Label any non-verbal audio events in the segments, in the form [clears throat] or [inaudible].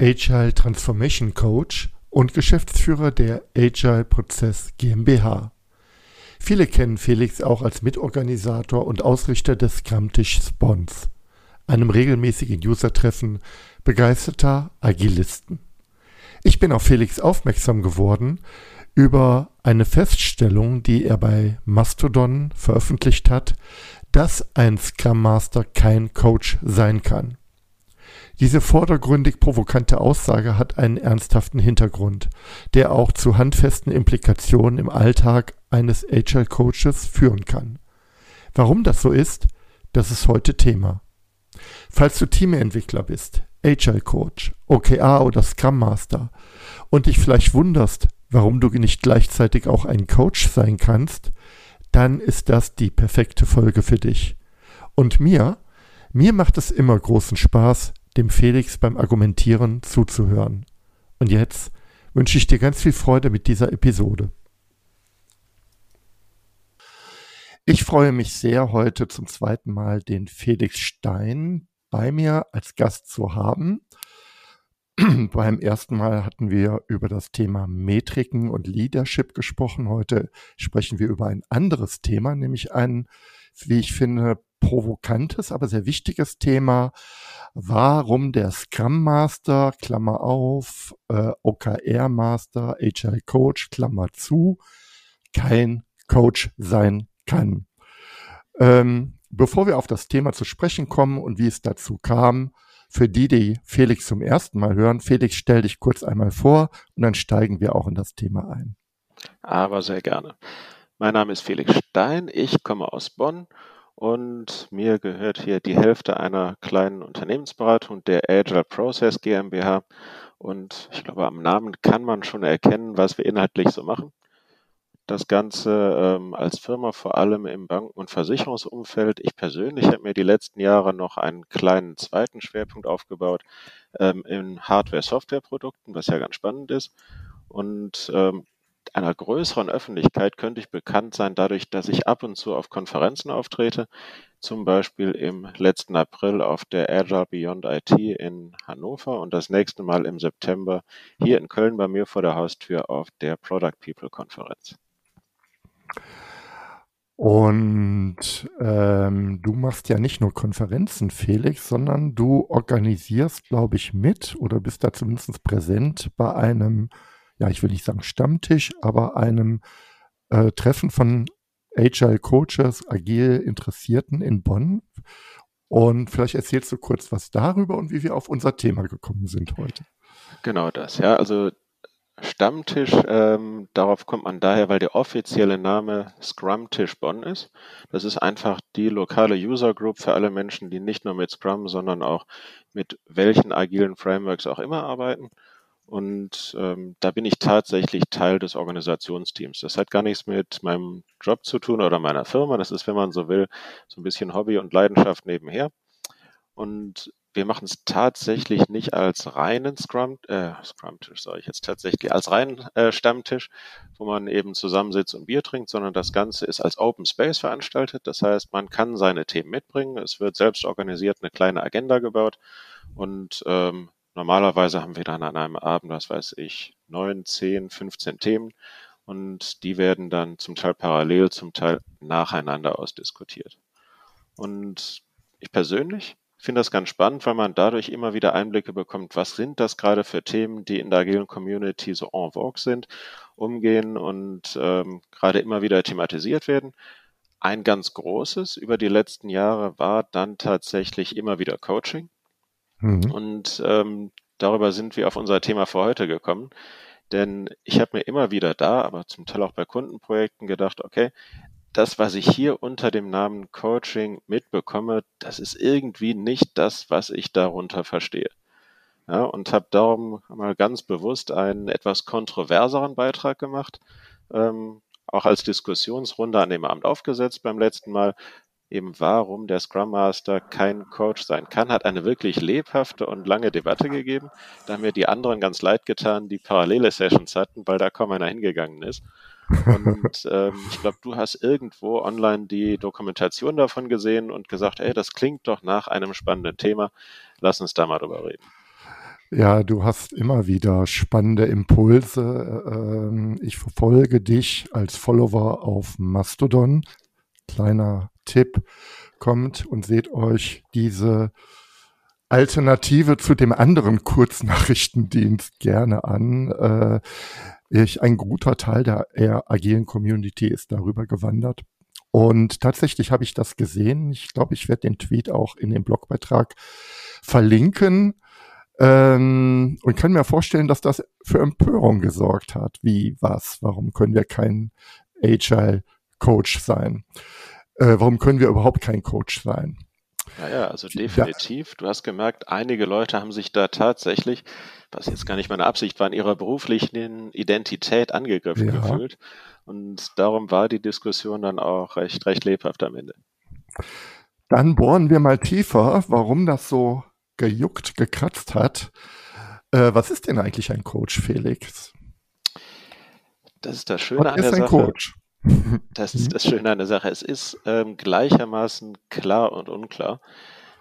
Agile Transformation Coach und Geschäftsführer der Agile Prozess GmbH. Viele kennen Felix auch als Mitorganisator und Ausrichter des Scrum-Tisch Spons, einem regelmäßigen User-Treffen begeisterter Agilisten. Ich bin auf Felix aufmerksam geworden über eine Feststellung, die er bei Mastodon veröffentlicht hat, dass ein Scrum Master kein Coach sein kann. Diese vordergründig provokante Aussage hat einen ernsthaften Hintergrund, der auch zu handfesten Implikationen im Alltag eines Agile Coaches führen kann. Warum das so ist, das ist heute Thema. Falls du Teamentwickler bist, Agile Coach, OKR oder Scrum Master und dich vielleicht wunderst, warum du nicht gleichzeitig auch ein Coach sein kannst, dann ist das die perfekte Folge für dich. Und mir, mir macht es immer großen Spaß, dem Felix beim Argumentieren zuzuhören. Und jetzt wünsche ich dir ganz viel Freude mit dieser Episode. Ich freue mich sehr, heute zum zweiten Mal den Felix Stein bei mir als Gast zu haben. [clears throat] Beim ersten Mal hatten wir über das Thema Metriken und Leadership gesprochen. Heute sprechen wir über ein anderes Thema, nämlich ein, wie ich finde, provokantes, aber sehr wichtiges Thema, warum der Scrum Master, Klammer auf, äh, OKR Master, HR Coach, Klammer zu, kein Coach sein kann. Ähm, bevor wir auf das Thema zu sprechen kommen und wie es dazu kam, für die, die Felix zum ersten Mal hören, Felix, stell dich kurz einmal vor und dann steigen wir auch in das Thema ein. Aber sehr gerne. Mein Name ist Felix Stein, ich komme aus Bonn und mir gehört hier die Hälfte einer kleinen Unternehmensberatung, der Agile Process GmbH. Und ich glaube, am Namen kann man schon erkennen, was wir inhaltlich so machen. Das Ganze ähm, als Firma vor allem im Banken- und Versicherungsumfeld. Ich persönlich habe mir die letzten Jahre noch einen kleinen zweiten Schwerpunkt aufgebaut ähm, in Hardware-Software-Produkten, was ja ganz spannend ist. Und ähm, einer größeren Öffentlichkeit könnte ich bekannt sein dadurch, dass ich ab und zu auf Konferenzen auftrete, zum Beispiel im letzten April auf der Agile Beyond IT in Hannover und das nächste Mal im September hier in Köln bei mir vor der Haustür auf der Product People Konferenz. Und ähm, du machst ja nicht nur Konferenzen, Felix, sondern du organisierst, glaube ich, mit oder bist da zumindest präsent bei einem ja, ich will nicht sagen Stammtisch, aber einem äh, Treffen von Agile Coaches, agil Interessierten in Bonn. Und vielleicht erzählst du kurz was darüber und wie wir auf unser Thema gekommen sind heute. Genau das, ja. Also Stammtisch, ähm, darauf kommt man daher, weil der offizielle Name Scrum-Tisch Bonn ist. Das ist einfach die lokale User Group für alle Menschen, die nicht nur mit Scrum, sondern auch mit welchen agilen Frameworks auch immer arbeiten. Und ähm, da bin ich tatsächlich Teil des Organisationsteams. Das hat gar nichts mit meinem Job zu tun oder meiner Firma. Das ist, wenn man so will, so ein bisschen Hobby und Leidenschaft nebenher. Und wir machen es tatsächlich nicht als reinen Scrum, äh, Scrum-Tisch, sage ich jetzt tatsächlich, als reinen äh, Stammtisch, wo man eben zusammensitzt und Bier trinkt, sondern das Ganze ist als Open Space veranstaltet. Das heißt, man kann seine Themen mitbringen. Es wird selbst organisiert eine kleine Agenda gebaut und ähm, Normalerweise haben wir dann an einem Abend, was weiß ich, neun, zehn, 15 Themen und die werden dann zum Teil parallel, zum Teil nacheinander ausdiskutiert. Und ich persönlich finde das ganz spannend, weil man dadurch immer wieder Einblicke bekommt, was sind das gerade für Themen, die in der agilen Community so en vogue sind, umgehen und ähm, gerade immer wieder thematisiert werden. Ein ganz großes über die letzten Jahre war dann tatsächlich immer wieder Coaching. Mhm. Und ähm, darüber sind wir auf unser Thema für heute gekommen. Denn ich habe mir immer wieder da, aber zum Teil auch bei Kundenprojekten gedacht, okay, das, was ich hier unter dem Namen Coaching mitbekomme, das ist irgendwie nicht das, was ich darunter verstehe. Ja, und habe darum mal ganz bewusst einen etwas kontroverseren Beitrag gemacht, ähm, auch als Diskussionsrunde an dem Abend aufgesetzt beim letzten Mal, eben warum der Scrum Master kein Coach sein kann, hat eine wirklich lebhafte und lange Debatte gegeben. Da haben mir die anderen ganz leid getan, die parallele Sessions hatten, weil da kaum einer hingegangen ist. Und [laughs] ähm, ich glaube, du hast irgendwo online die Dokumentation davon gesehen und gesagt, ey, das klingt doch nach einem spannenden Thema. Lass uns da mal drüber reden. Ja, du hast immer wieder spannende Impulse. Ähm, ich verfolge dich als Follower auf Mastodon. Kleiner Tipp, kommt und seht euch diese Alternative zu dem anderen Kurznachrichtendienst gerne an. Äh, ich, ein guter Teil der eher agilen Community ist darüber gewandert. Und tatsächlich habe ich das gesehen. Ich glaube, ich werde den Tweet auch in dem Blogbeitrag verlinken ähm, und kann mir vorstellen, dass das für Empörung gesorgt hat. Wie, was, warum können wir kein Agile Coach sein? Äh, warum können wir überhaupt kein Coach sein? Ja, ja, also definitiv. Du hast gemerkt, einige Leute haben sich da tatsächlich, was jetzt gar nicht meine Absicht war, in ihrer beruflichen Identität angegriffen ja. gefühlt. Und darum war die Diskussion dann auch recht, recht lebhaft am Ende. Dann bohren wir mal tiefer, warum das so gejuckt, gekratzt hat. Äh, was ist denn eigentlich ein Coach, Felix? Das ist das Schöne was an der Sache. Coach? Das ist das Schöne an der Sache. Es ist ähm, gleichermaßen klar und unklar.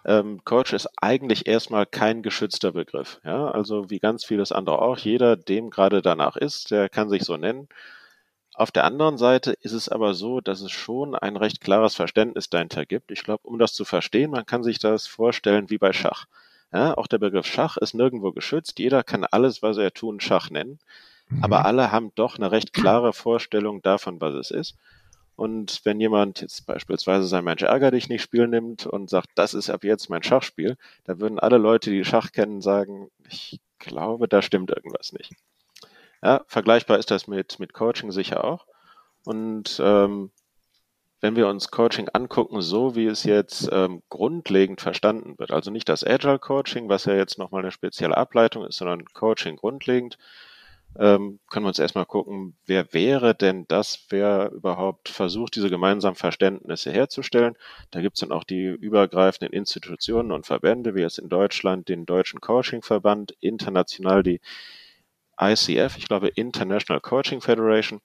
Ähm, Coach ist eigentlich erstmal kein geschützter Begriff. Ja? Also wie ganz vieles andere auch. Jeder, dem gerade danach ist, der kann sich so nennen. Auf der anderen Seite ist es aber so, dass es schon ein recht klares Verständnis dahinter gibt. Ich glaube, um das zu verstehen, man kann sich das vorstellen wie bei Schach. Ja, auch der Begriff Schach ist nirgendwo geschützt. Jeder kann alles, was er tun, Schach nennen. Aber mhm. alle haben doch eine recht klare Vorstellung davon, was es ist. Und wenn jemand jetzt beispielsweise sein Mensch ärger dich nicht Spiel nimmt und sagt, das ist ab jetzt mein Schachspiel, dann würden alle Leute, die Schach kennen, sagen, ich glaube, da stimmt irgendwas nicht. Ja, vergleichbar ist das mit, mit Coaching sicher auch. Und ähm, wenn wir uns Coaching angucken, so wie es jetzt ähm, grundlegend verstanden wird, also nicht das Agile Coaching, was ja jetzt nochmal eine spezielle Ableitung ist, sondern Coaching grundlegend, ähm, können wir uns erstmal gucken, wer wäre denn das, wer überhaupt versucht, diese gemeinsamen Verständnisse herzustellen. Da gibt es dann auch die übergreifenden Institutionen und Verbände, wie jetzt in Deutschland den Deutschen Coaching-Verband, international die ICF, ich glaube International Coaching Federation.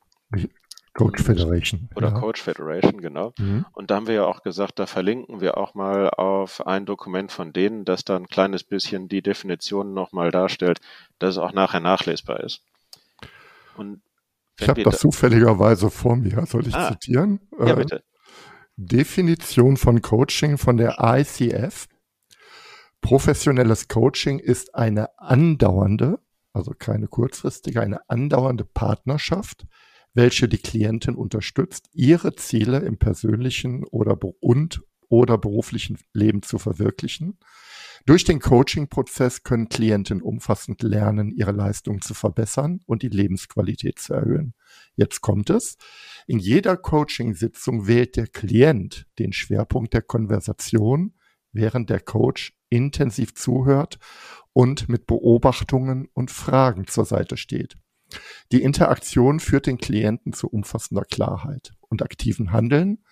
Coach Federation. Oder ja. Coach Federation, genau. Mhm. Und da haben wir ja auch gesagt, da verlinken wir auch mal auf ein Dokument von denen, das da ein kleines bisschen die Definition nochmal darstellt, dass es auch nachher nachlesbar ist. Und ich habe das zufälligerweise vor mir. Soll ich ah, zitieren? Ja, äh, bitte. Definition von Coaching von der ICF. Professionelles Coaching ist eine andauernde, also keine kurzfristige, eine andauernde Partnerschaft, welche die Klientin unterstützt, ihre Ziele im persönlichen oder und oder beruflichen Leben zu verwirklichen durch den Coaching-Prozess können Klienten umfassend lernen, ihre Leistung zu verbessern und die Lebensqualität zu erhöhen. Jetzt kommt es. In jeder Coaching-Sitzung wählt der Klient den Schwerpunkt der Konversation, während der Coach intensiv zuhört und mit Beobachtungen und Fragen zur Seite steht. Die Interaktion führt den Klienten zu umfassender Klarheit und aktiven Handeln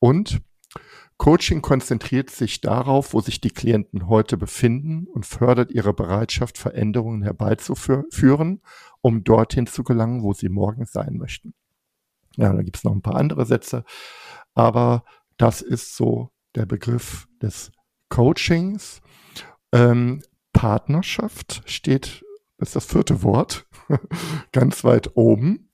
und Coaching konzentriert sich darauf, wo sich die Klienten heute befinden und fördert ihre Bereitschaft, Veränderungen herbeizuführen, um dorthin zu gelangen, wo sie morgen sein möchten. Ja, da gibt es noch ein paar andere Sätze, aber das ist so der Begriff des Coachings. Ähm, Partnerschaft steht, das ist das vierte Wort, [laughs] ganz weit oben.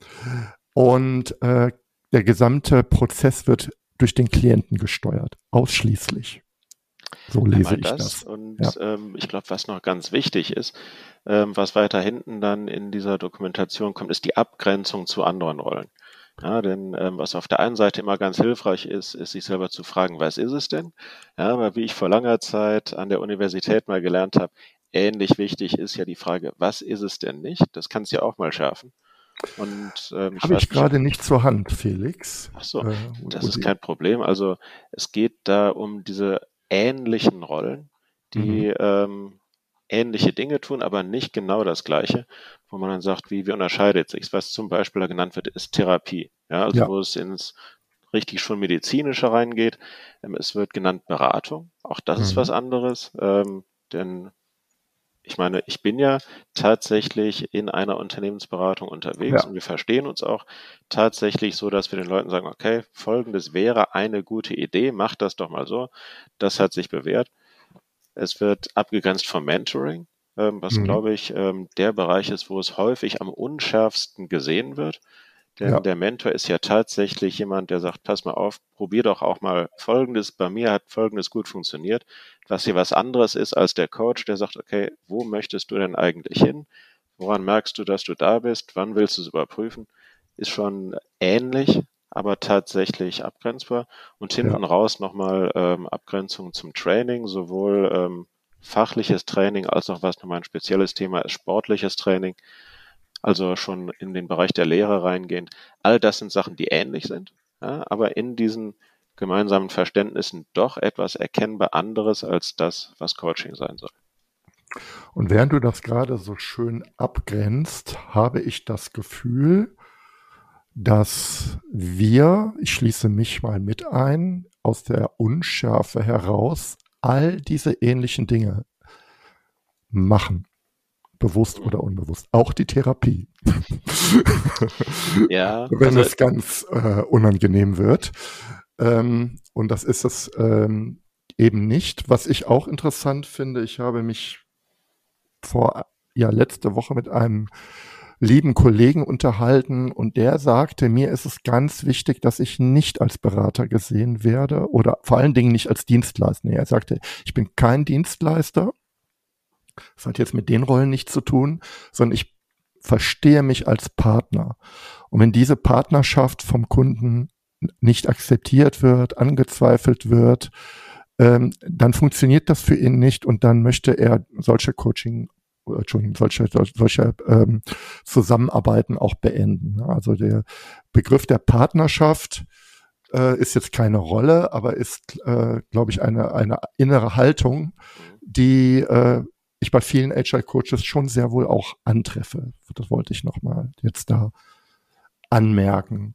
Und äh, der gesamte Prozess wird durch den Klienten gesteuert, ausschließlich. So lese ich das. das. Und ja. ähm, ich glaube, was noch ganz wichtig ist, ähm, was weiter hinten dann in dieser Dokumentation kommt, ist die Abgrenzung zu anderen Rollen. Ja, denn ähm, was auf der einen Seite immer ganz hilfreich ist, ist sich selber zu fragen, was ist es denn? Ja, aber wie ich vor langer Zeit an der Universität mal gelernt habe, ähnlich wichtig ist ja die Frage, was ist es denn nicht? Das kannst du ja auch mal schärfen. Und ähm, habe ich gerade nicht zur Hand, Felix. Ach so, äh, das ist kein Problem. Also es geht da um diese ähnlichen Rollen, die mhm. ähm, ähnliche Dinge tun, aber nicht genau das Gleiche, wo man dann sagt, wie, wie unterscheidet sich Was zum Beispiel da genannt wird, ist Therapie. Ja, also ja. wo es ins richtig schon medizinische reingeht. Ähm, es wird genannt Beratung. Auch das mhm. ist was anderes, ähm, denn ich meine, ich bin ja tatsächlich in einer Unternehmensberatung unterwegs ja. und wir verstehen uns auch tatsächlich so, dass wir den Leuten sagen, okay, folgendes wäre eine gute Idee, macht das doch mal so. Das hat sich bewährt. Es wird abgegrenzt vom Mentoring, ähm, was mhm. glaube ich ähm, der Bereich ist, wo es häufig am unschärfsten gesehen wird. Denn ja. der Mentor ist ja tatsächlich jemand, der sagt, pass mal auf, probier doch auch mal Folgendes. Bei mir hat Folgendes gut funktioniert. Was hier was anderes ist als der Coach, der sagt, okay, wo möchtest du denn eigentlich hin? Woran merkst du, dass du da bist? Wann willst du es überprüfen? Ist schon ähnlich, aber tatsächlich abgrenzbar. Und hinten ja. raus nochmal ähm, Abgrenzung zum Training, sowohl ähm, fachliches Training als auch was nochmal ein spezielles Thema ist, sportliches Training also schon in den Bereich der Lehre reingehend. All das sind Sachen, die ähnlich sind, ja, aber in diesen gemeinsamen Verständnissen doch etwas erkennbar anderes als das, was Coaching sein soll. Und während du das gerade so schön abgrenzt, habe ich das Gefühl, dass wir, ich schließe mich mal mit ein, aus der Unschärfe heraus all diese ähnlichen Dinge machen bewusst oder unbewusst. Auch die Therapie. [laughs] ja. Wenn also, es ganz äh, unangenehm wird. Ähm, und das ist es ähm, eben nicht. Was ich auch interessant finde, ich habe mich vor, ja, letzte Woche mit einem lieben Kollegen unterhalten und der sagte, mir ist es ganz wichtig, dass ich nicht als Berater gesehen werde oder vor allen Dingen nicht als Dienstleister. Er sagte, ich bin kein Dienstleister, das hat jetzt mit den Rollen nichts zu tun, sondern ich verstehe mich als Partner. Und wenn diese Partnerschaft vom Kunden nicht akzeptiert wird, angezweifelt wird, ähm, dann funktioniert das für ihn nicht und dann möchte er solche Coaching Entschuldigung, solche, solche ähm, Zusammenarbeiten auch beenden. Also der Begriff der Partnerschaft äh, ist jetzt keine Rolle, aber ist, äh, glaube ich, eine, eine innere Haltung, die äh, ich bei vielen Agile-Coaches schon sehr wohl auch antreffe. Das wollte ich nochmal jetzt da anmerken.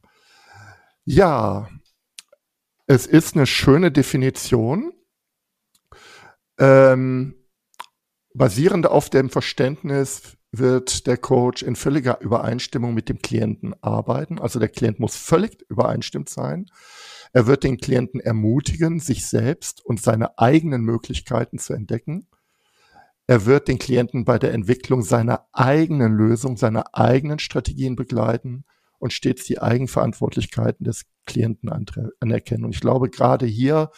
Ja, es ist eine schöne Definition, ähm, basierend auf dem Verständnis wird der Coach in völliger Übereinstimmung mit dem Klienten arbeiten. Also der Klient muss völlig übereinstimmt sein. Er wird den Klienten ermutigen, sich selbst und seine eigenen Möglichkeiten zu entdecken. Er wird den Klienten bei der Entwicklung seiner eigenen Lösung, seiner eigenen Strategien begleiten und stets die Eigenverantwortlichkeiten des Klienten anerkennen. Und ich glaube, gerade hier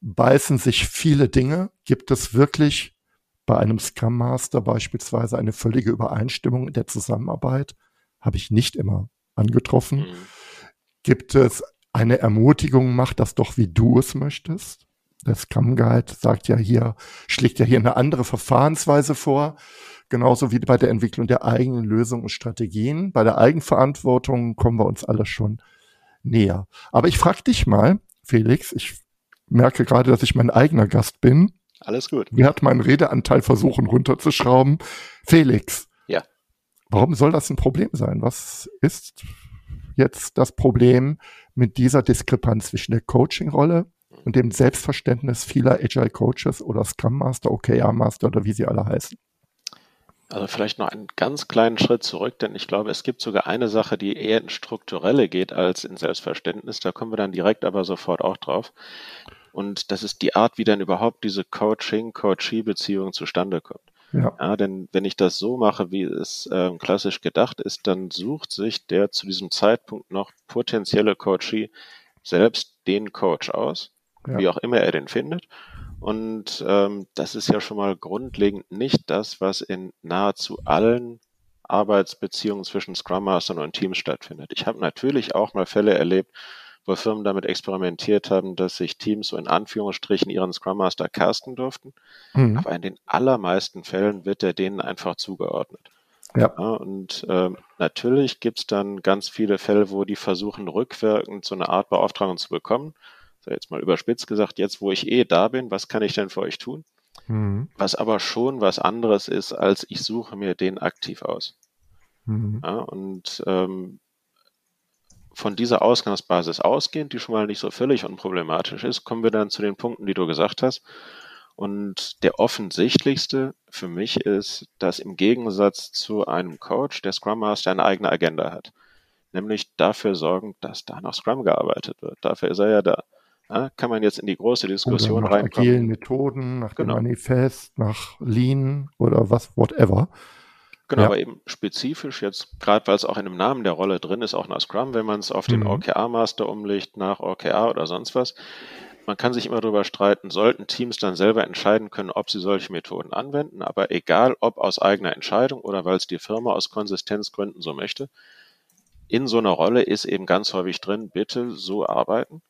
beißen sich viele Dinge. Gibt es wirklich bei einem Scrum Master beispielsweise eine völlige Übereinstimmung in der Zusammenarbeit? Habe ich nicht immer angetroffen. Mhm. Gibt es eine Ermutigung, mach das doch, wie du es möchtest? Der Scrum Guide sagt ja hier, schlägt ja hier eine andere Verfahrensweise vor, genauso wie bei der Entwicklung der eigenen Lösungen und Strategien. Bei der Eigenverantwortung kommen wir uns alle schon näher. Aber ich frage dich mal, Felix, ich merke gerade, dass ich mein eigener Gast bin. Alles gut. Wie hat meinen Redeanteil versuchen runterzuschrauben? Felix. Ja. Warum soll das ein Problem sein? Was ist jetzt das Problem mit dieser Diskrepanz zwischen der Coaching-Rolle und dem Selbstverständnis vieler Agile Coaches oder Scrum Master, OKR Master oder wie sie alle heißen. Also vielleicht noch einen ganz kleinen Schritt zurück, denn ich glaube, es gibt sogar eine Sache, die eher in strukturelle geht als in Selbstverständnis. Da kommen wir dann direkt aber sofort auch drauf. Und das ist die Art, wie dann überhaupt diese Coaching-Coachee-Beziehung zustande kommt. Ja. ja. denn wenn ich das so mache, wie es äh, klassisch gedacht ist, dann sucht sich der zu diesem Zeitpunkt noch potenzielle Coachee selbst den Coach aus ja. wie auch immer er den findet. Und ähm, das ist ja schon mal grundlegend nicht das, was in nahezu allen Arbeitsbeziehungen zwischen Scrum Mastern und Teams stattfindet. Ich habe natürlich auch mal Fälle erlebt, wo Firmen damit experimentiert haben, dass sich Teams so in Anführungsstrichen ihren Scrum Master casten durften. Mhm. Aber in den allermeisten Fällen wird er denen einfach zugeordnet. Ja. ja und ähm, natürlich gibt's dann ganz viele Fälle, wo die versuchen, rückwirkend so eine Art Beauftragung zu bekommen so jetzt mal überspitzt gesagt, jetzt wo ich eh da bin, was kann ich denn für euch tun? Mhm. Was aber schon was anderes ist, als ich suche mir den aktiv aus. Mhm. Ja, und ähm, von dieser Ausgangsbasis ausgehend, die schon mal nicht so völlig unproblematisch ist, kommen wir dann zu den Punkten, die du gesagt hast. Und der offensichtlichste für mich ist, dass im Gegensatz zu einem Coach der Scrum Master eine eigene Agenda hat. Nämlich dafür sorgen, dass da nach Scrum gearbeitet wird. Dafür ist er ja da. Ja, kann man jetzt in die große Diskussion oder nach reinkommen. agilen Methoden, nach genau. dem Manifest, nach Lean oder was, whatever. Genau, ja. aber eben spezifisch jetzt, gerade weil es auch in dem Namen der Rolle drin ist, auch nach Scrum, wenn man es auf den mhm. OKR-Master umlegt, nach OKR oder sonst was. Man kann sich immer darüber streiten, sollten Teams dann selber entscheiden können, ob sie solche Methoden anwenden, aber egal ob aus eigener Entscheidung oder weil es die Firma aus Konsistenzgründen so möchte, in so einer Rolle ist eben ganz häufig drin, bitte so arbeiten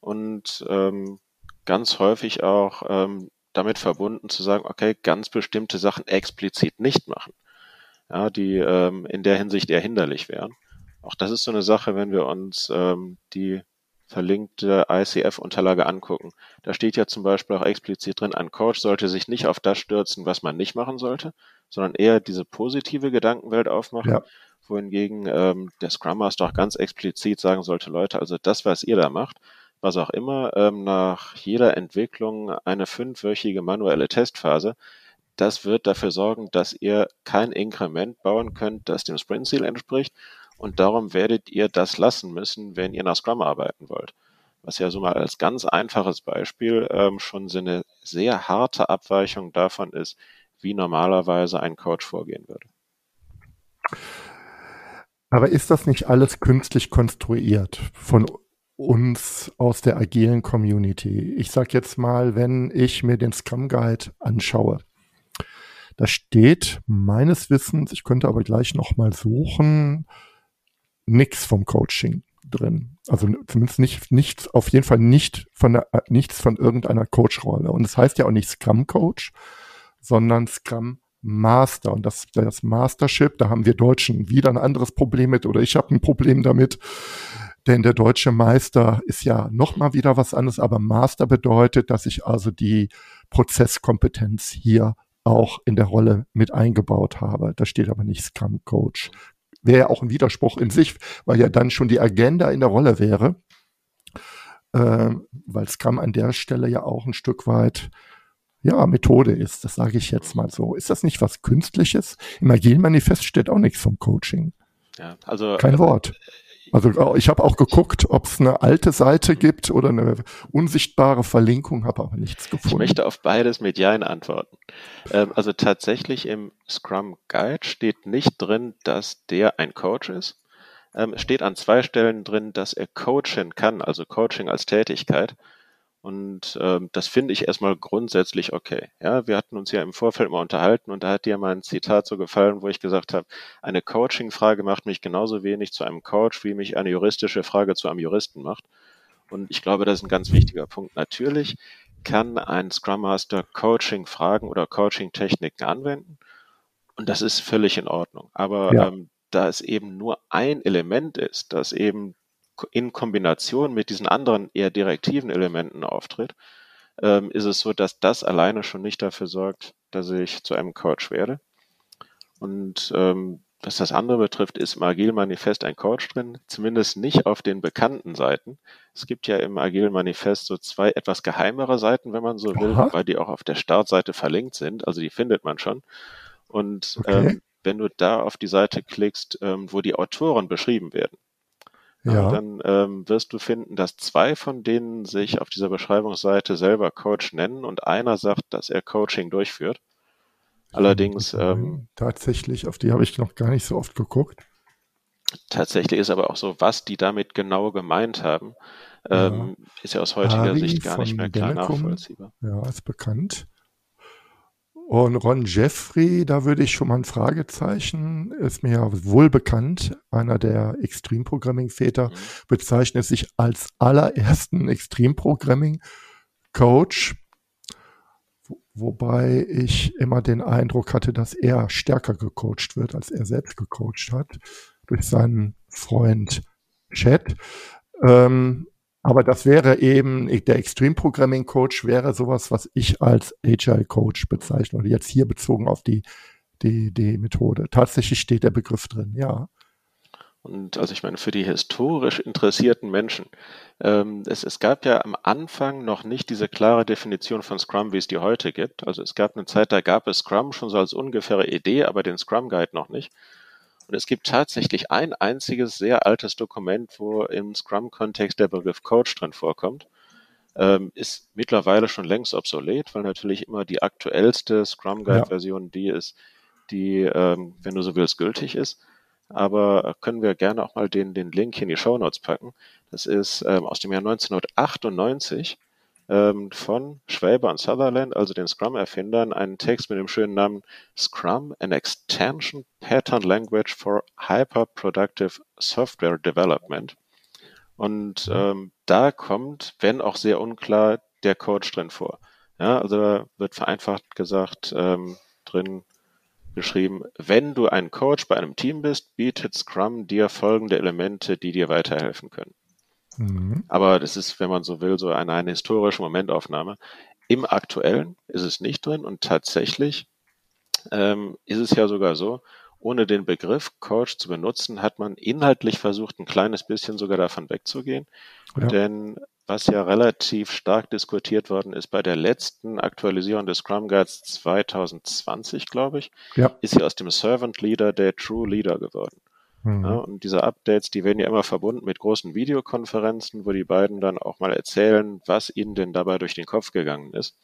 und ähm, ganz häufig auch ähm, damit verbunden zu sagen, okay, ganz bestimmte Sachen explizit nicht machen, ja, die ähm, in der Hinsicht eher hinderlich wären. Auch das ist so eine Sache, wenn wir uns ähm, die verlinkte ICF-Unterlage angucken. Da steht ja zum Beispiel auch explizit drin, ein Coach sollte sich nicht auf das stürzen, was man nicht machen sollte, sondern eher diese positive Gedankenwelt aufmachen. Ja. Wohingegen ähm, der Scrum Master auch ganz explizit sagen sollte, Leute, also das, was ihr da macht, was auch immer, ähm, nach jeder Entwicklung eine fünfwöchige manuelle Testphase, das wird dafür sorgen, dass ihr kein Inkrement bauen könnt, das dem Sprint-Ziel entspricht. Und darum werdet ihr das lassen müssen, wenn ihr nach Scrum arbeiten wollt. Was ja so mal als ganz einfaches Beispiel ähm, schon so eine sehr harte Abweichung davon ist, wie normalerweise ein Coach vorgehen würde. Aber ist das nicht alles künstlich konstruiert von uns aus der agilen Community? Ich sage jetzt mal, wenn ich mir den Scrum Guide anschaue, da steht meines Wissens, ich könnte aber gleich noch mal suchen, nichts vom Coaching drin. Also zumindest nicht, nichts, auf jeden Fall nicht von der, nichts von irgendeiner Coach-Rolle. Und es das heißt ja auch nicht Scrum Coach, sondern Scrum Master. Und das, das Mastership, da haben wir Deutschen wieder ein anderes Problem mit oder ich habe ein Problem damit. Denn der deutsche Meister ist ja nochmal wieder was anderes, aber Master bedeutet, dass ich also die Prozesskompetenz hier auch in der Rolle mit eingebaut habe. Da steht aber nicht Scrum Coach. Wäre ja auch ein Widerspruch in sich, weil ja dann schon die Agenda in der Rolle wäre. Äh, weil Scrum an der Stelle ja auch ein Stück weit ja, Methode ist. Das sage ich jetzt mal so. Ist das nicht was Künstliches? Im Agilen Manifest steht auch nichts vom Coaching. Ja, also kein äh, Wort. Also ich habe auch geguckt, ob es eine alte Seite gibt oder eine unsichtbare Verlinkung, habe aber nichts gefunden. Ich möchte auf beides mit Ja antworten. Ähm, also tatsächlich im Scrum Guide steht nicht drin, dass der ein Coach ist. Ähm, steht an zwei Stellen drin, dass er coachen kann, also Coaching als Tätigkeit. Und ähm, das finde ich erstmal grundsätzlich okay. Ja, wir hatten uns ja im Vorfeld mal unterhalten und da hat dir mal ein Zitat so gefallen, wo ich gesagt habe, eine Coaching-Frage macht mich genauso wenig zu einem Coach, wie mich eine juristische Frage zu einem Juristen macht. Und ich glaube, das ist ein ganz wichtiger Punkt. Natürlich kann ein Scrum Master Coaching-Fragen oder Coaching-Techniken anwenden. Und das ist völlig in Ordnung. Aber ja. ähm, da es eben nur ein Element ist, das eben in Kombination mit diesen anderen eher direktiven Elementen auftritt, ähm, ist es so, dass das alleine schon nicht dafür sorgt, dass ich zu einem Coach werde. Und ähm, was das andere betrifft, ist im Agile Manifest ein Coach drin, zumindest nicht auf den bekannten Seiten. Es gibt ja im Agile Manifest so zwei etwas geheimere Seiten, wenn man so will, Aha. weil die auch auf der Startseite verlinkt sind, also die findet man schon. Und okay. ähm, wenn du da auf die Seite klickst, ähm, wo die Autoren beschrieben werden, ja. dann ähm, wirst du finden, dass zwei von denen sich auf dieser Beschreibungsseite selber Coach nennen und einer sagt, dass er Coaching durchführt. Allerdings. Ähm, tatsächlich, auf die habe ich noch gar nicht so oft geguckt. Tatsächlich ist aber auch so, was die damit genau gemeint haben, ähm, ja. ist ja aus heutiger Harry Sicht gar nicht mehr klar Benecum, nachvollziehbar. Ja, ist bekannt. Und Ron Jeffrey, da würde ich schon mal ein Fragezeichen, ist mir ja wohl bekannt, einer der Extreme Programming Väter, mhm. bezeichnet sich als allerersten Extreme Programming Coach, wobei ich immer den Eindruck hatte, dass er stärker gecoacht wird, als er selbst gecoacht hat, durch seinen Freund Chad. Ähm, Aber das wäre eben, der Extreme Programming Coach wäre sowas, was ich als Agile Coach bezeichne. Oder jetzt hier bezogen auf die, die, die Methode. Tatsächlich steht der Begriff drin, ja. Und also ich meine, für die historisch interessierten Menschen, ähm, es, es gab ja am Anfang noch nicht diese klare Definition von Scrum, wie es die heute gibt. Also es gab eine Zeit, da gab es Scrum schon so als ungefähre Idee, aber den Scrum Guide noch nicht. Und es gibt tatsächlich ein einziges sehr altes Dokument, wo im Scrum-Kontext der Begriff Coach drin vorkommt. Ähm, ist mittlerweile schon längst obsolet, weil natürlich immer die aktuellste Scrum Guide-Version ja. die ist, die, ähm, wenn du so willst, gültig ist. Aber können wir gerne auch mal den, den Link in die Show Notes packen. Das ist ähm, aus dem Jahr 1998 ähm, von Schwaber und Sutherland, also den Scrum-Erfindern, einen Text mit dem schönen Namen Scrum, an Extension Pattern Language for Hyper-Productive Software Development. Und ähm, da kommt, wenn auch sehr unklar, der Coach drin vor. Ja, also da wird vereinfacht gesagt ähm, drin geschrieben, wenn du ein Coach bei einem Team bist, bietet Scrum dir folgende Elemente, die dir weiterhelfen können. Mhm. Aber das ist, wenn man so will, so eine, eine historische Momentaufnahme. Im aktuellen ist es nicht drin und tatsächlich ähm, ist es ja sogar so, ohne den Begriff Coach zu benutzen, hat man inhaltlich versucht, ein kleines bisschen sogar davon wegzugehen. Ja. Denn was ja relativ stark diskutiert worden ist bei der letzten Aktualisierung des Scrum Guides 2020, glaube ich, ja. ist ja aus dem Servant Leader der True Leader geworden. Mhm. Ja, und diese Updates, die werden ja immer verbunden mit großen Videokonferenzen, wo die beiden dann auch mal erzählen, was ihnen denn dabei durch den Kopf gegangen ist.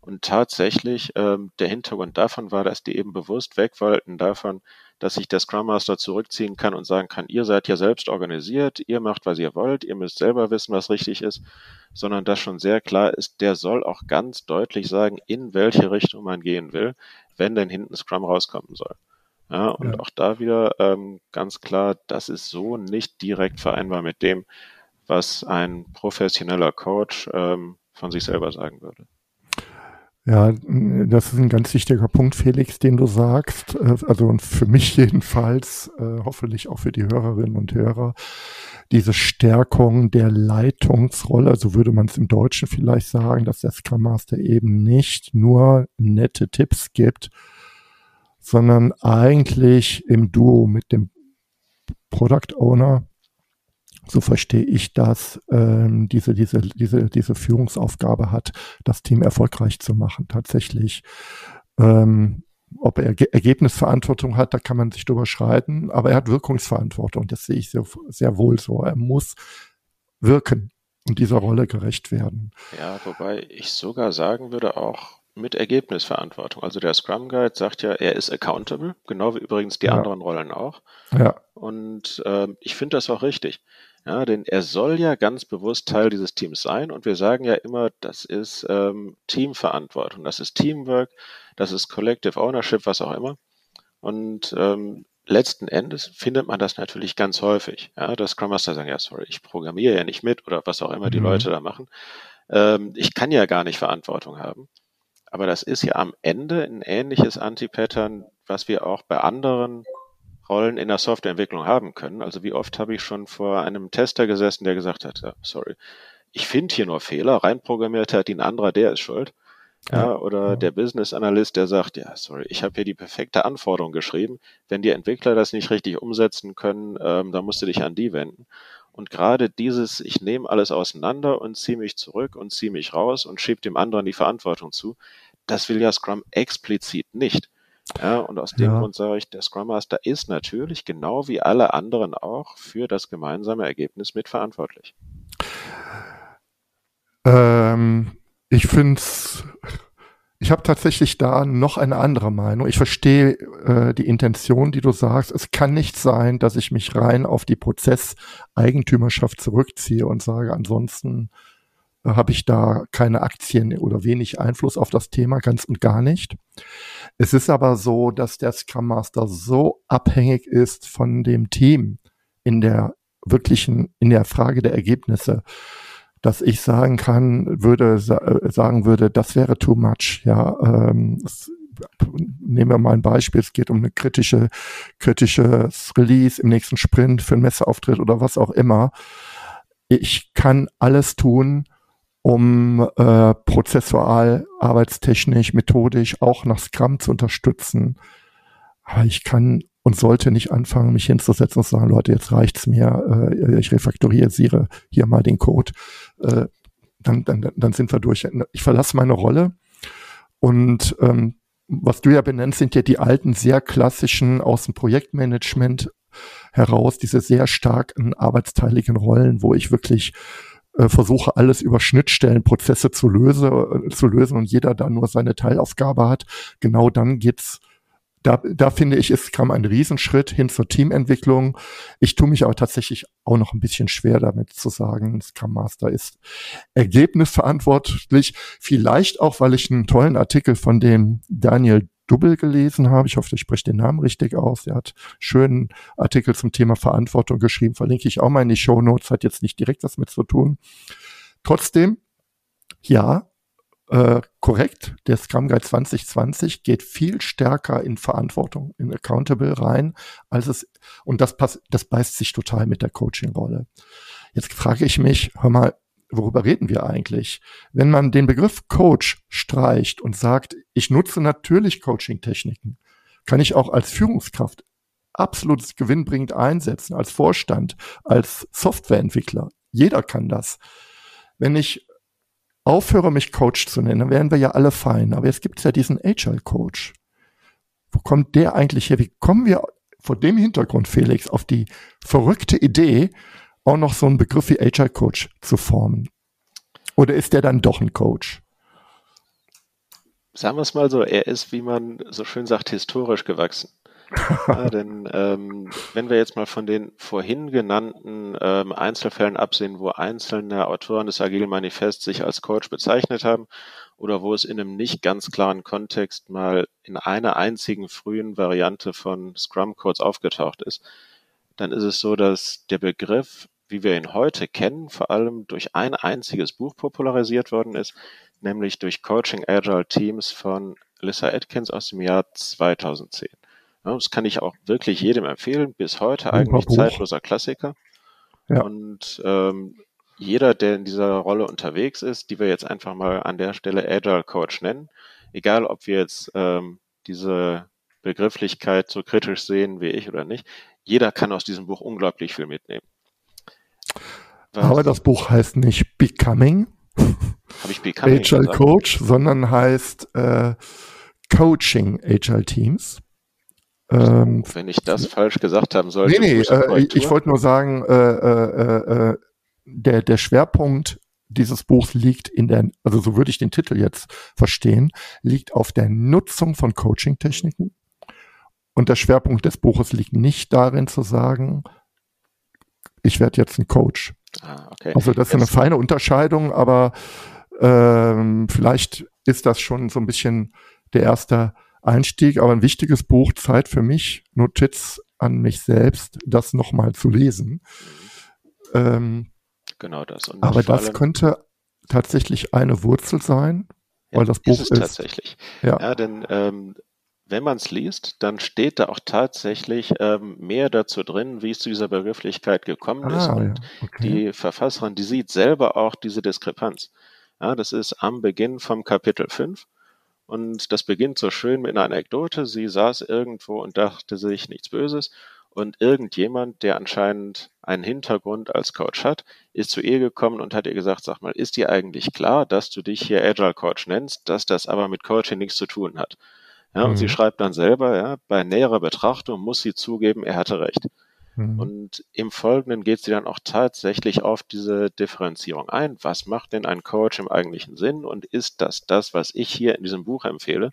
Und tatsächlich, ähm, der Hintergrund davon war, dass die eben bewusst weg wollten davon, dass sich der Scrum Master zurückziehen kann und sagen kann, ihr seid ja selbst organisiert, ihr macht, was ihr wollt, ihr müsst selber wissen, was richtig ist, sondern dass schon sehr klar ist, der soll auch ganz deutlich sagen, in welche Richtung man gehen will, wenn denn hinten Scrum rauskommen soll. Ja, und ja. auch da wieder ähm, ganz klar, das ist so nicht direkt vereinbar mit dem, was ein professioneller Coach ähm, von sich selber sagen würde. Ja, das ist ein ganz wichtiger Punkt, Felix, den du sagst. Äh, also für mich [laughs] jedenfalls, äh, hoffentlich auch für die Hörerinnen und Hörer, diese Stärkung der Leitungsrolle, so würde man es im Deutschen vielleicht sagen, dass der Scrum Master eben nicht nur nette Tipps gibt, sondern eigentlich im Duo mit dem Product Owner, so verstehe ich das, ähm, diese, diese, diese, diese Führungsaufgabe hat, das Team erfolgreich zu machen. Tatsächlich, ähm, ob er Ergebnisverantwortung hat, da kann man sich drüber schreiten, aber er hat Wirkungsverantwortung. Das sehe ich sehr, sehr wohl so. Er muss wirken und dieser Rolle gerecht werden. Ja, wobei ich sogar sagen würde auch, mit Ergebnisverantwortung. Also der Scrum Guide sagt ja, er ist accountable, genau wie übrigens die ja. anderen Rollen auch. Ja. Und ähm, ich finde das auch richtig. Ja, denn er soll ja ganz bewusst Teil dieses Teams sein und wir sagen ja immer, das ist ähm, Teamverantwortung, das ist Teamwork, das ist Collective Ownership, was auch immer. Und ähm, letzten Endes findet man das natürlich ganz häufig. Ja, dass Scrum Master sagen, ja, sorry, ich programmiere ja nicht mit oder was auch immer die mhm. Leute da machen. Ähm, ich kann ja gar nicht Verantwortung haben. Aber das ist ja am Ende ein ähnliches Anti-Pattern, was wir auch bei anderen Rollen in der Softwareentwicklung haben können. Also wie oft habe ich schon vor einem Tester gesessen, der gesagt hat, ja, sorry, ich finde hier nur Fehler, reinprogrammiert hat ihn anderer, der ist schuld. Ja, oder der Business Analyst, der sagt, ja, sorry, ich habe hier die perfekte Anforderung geschrieben. Wenn die Entwickler das nicht richtig umsetzen können, ähm, dann musst du dich an die wenden. Und gerade dieses, ich nehme alles auseinander und ziehe mich zurück und ziehe mich raus und schiebe dem anderen die Verantwortung zu, das will ja Scrum explizit nicht. Ja, und aus dem ja. Grund sage ich, der Scrum Master ist natürlich genau wie alle anderen auch für das gemeinsame Ergebnis mitverantwortlich. Ähm, ich finde es ich habe tatsächlich da noch eine andere Meinung. Ich verstehe äh, die Intention, die du sagst. Es kann nicht sein, dass ich mich rein auf die Prozesseigentümerschaft zurückziehe und sage, ansonsten habe ich da keine Aktien oder wenig Einfluss auf das Thema, ganz und gar nicht. Es ist aber so, dass der Scrum Master so abhängig ist von dem Team in der wirklichen, in der Frage der Ergebnisse dass ich sagen kann, würde äh, sagen würde, das wäre too much. Ja, ähm, nehmen wir mal ein Beispiel. Es geht um eine kritische, kritisches Release im nächsten Sprint für einen Messeauftritt oder was auch immer. ich kann alles tun, um äh, prozessual, arbeitstechnisch, methodisch auch nach Scrum zu unterstützen. Aber ich kann und sollte nicht anfangen, mich hinzusetzen und sagen, Leute, jetzt reicht's mir, äh, ich refaktorisiere hier mal den Code. Äh, dann, dann, dann sind wir durch. Ich verlasse meine Rolle und ähm, was du ja benennst, sind ja die alten, sehr klassischen aus dem Projektmanagement heraus, diese sehr starken arbeitsteiligen Rollen, wo ich wirklich äh, versuche, alles über Schnittstellen, Prozesse zu, löse, äh, zu lösen und jeder da nur seine Teilaufgabe hat. Genau dann geht's da, da finde ich, es kam ein Riesenschritt hin zur Teamentwicklung. Ich tue mich aber tatsächlich auch noch ein bisschen schwer damit zu sagen, Scrum Master ist ergebnisverantwortlich. Vielleicht auch, weil ich einen tollen Artikel von dem Daniel Dubbel gelesen habe. Ich hoffe, ich spreche den Namen richtig aus. Er hat schönen Artikel zum Thema Verantwortung geschrieben. Verlinke ich auch mal in die Show Notes. Hat jetzt nicht direkt was mit zu tun. Trotzdem, ja, äh, korrekt. Der Scrum Guide 2020 geht viel stärker in Verantwortung, in Accountable rein, als es, und das passt, das beißt sich total mit der Coaching-Rolle. Jetzt frage ich mich, hör mal, worüber reden wir eigentlich? Wenn man den Begriff Coach streicht und sagt, ich nutze natürlich Coaching-Techniken, kann ich auch als Führungskraft absolut gewinnbringend einsetzen, als Vorstand, als Softwareentwickler. Jeder kann das. Wenn ich aufhöre, mich Coach zu nennen, dann wären wir ja alle fein. Aber jetzt gibt es ja diesen Agile Coach. Wo kommt der eigentlich her? Wie kommen wir vor dem Hintergrund, Felix, auf die verrückte Idee, auch noch so einen Begriff wie Agile Coach zu formen? Oder ist der dann doch ein Coach? Sagen wir es mal so, er ist, wie man so schön sagt, historisch gewachsen. [laughs] Ja, denn ähm, wenn wir jetzt mal von den vorhin genannten ähm, Einzelfällen absehen, wo einzelne Autoren des Agile Manifests sich als Coach bezeichnet haben oder wo es in einem nicht ganz klaren Kontext mal in einer einzigen frühen Variante von Scrum Codes aufgetaucht ist, dann ist es so, dass der Begriff, wie wir ihn heute kennen, vor allem durch ein einziges Buch popularisiert worden ist, nämlich durch Coaching Agile Teams von Lissa Atkins aus dem Jahr 2010. Das kann ich auch wirklich jedem empfehlen. Bis heute eigentlich zeitloser Klassiker. Ja. Und ähm, jeder, der in dieser Rolle unterwegs ist, die wir jetzt einfach mal an der Stelle Agile Coach nennen, egal ob wir jetzt ähm, diese Begrifflichkeit so kritisch sehen wie ich oder nicht, jeder kann aus diesem Buch unglaublich viel mitnehmen. Was? Aber das Buch heißt nicht Becoming, Habe ich Becoming Agile gesagt? Coach, sondern heißt äh, Coaching Agile Teams. Ähm, Wenn ich das falsch gesagt haben sollte. Nee, nee, äh, ich wollte nur sagen, äh, äh, äh, der, der Schwerpunkt dieses Buchs liegt in der, also so würde ich den Titel jetzt verstehen, liegt auf der Nutzung von Coaching-Techniken. Und der Schwerpunkt des Buches liegt nicht darin zu sagen, ich werde jetzt ein Coach. Ah, okay. Also das ist eine feine Unterscheidung, aber ähm, vielleicht ist das schon so ein bisschen der erste Einstieg, aber ein wichtiges Buch, Zeit für mich, Notiz an mich selbst, das nochmal zu lesen. Ähm, genau das. Und aber das könnte tatsächlich eine Wurzel sein, ja, weil das Buch ist. Ist tatsächlich. Ja, ja denn ähm, wenn man es liest, dann steht da auch tatsächlich ähm, mehr dazu drin, wie es zu dieser Begrifflichkeit gekommen ah, ist. Und ja, okay. die Verfasserin, die sieht selber auch diese Diskrepanz. Ja, das ist am Beginn vom Kapitel 5. Und das beginnt so schön mit einer Anekdote. Sie saß irgendwo und dachte sich nichts Böses. Und irgendjemand, der anscheinend einen Hintergrund als Coach hat, ist zu ihr gekommen und hat ihr gesagt, sag mal, ist dir eigentlich klar, dass du dich hier Agile Coach nennst, dass das aber mit Coaching nichts zu tun hat? Ja, mhm. und sie mhm. schreibt dann selber, ja, bei näherer Betrachtung muss sie zugeben, er hatte recht. Mhm. Und im Folgenden geht sie dann auch tatsächlich auf diese Differenzierung ein. Was macht denn ein Coach im eigentlichen Sinn und ist das das, was ich hier in diesem Buch empfehle?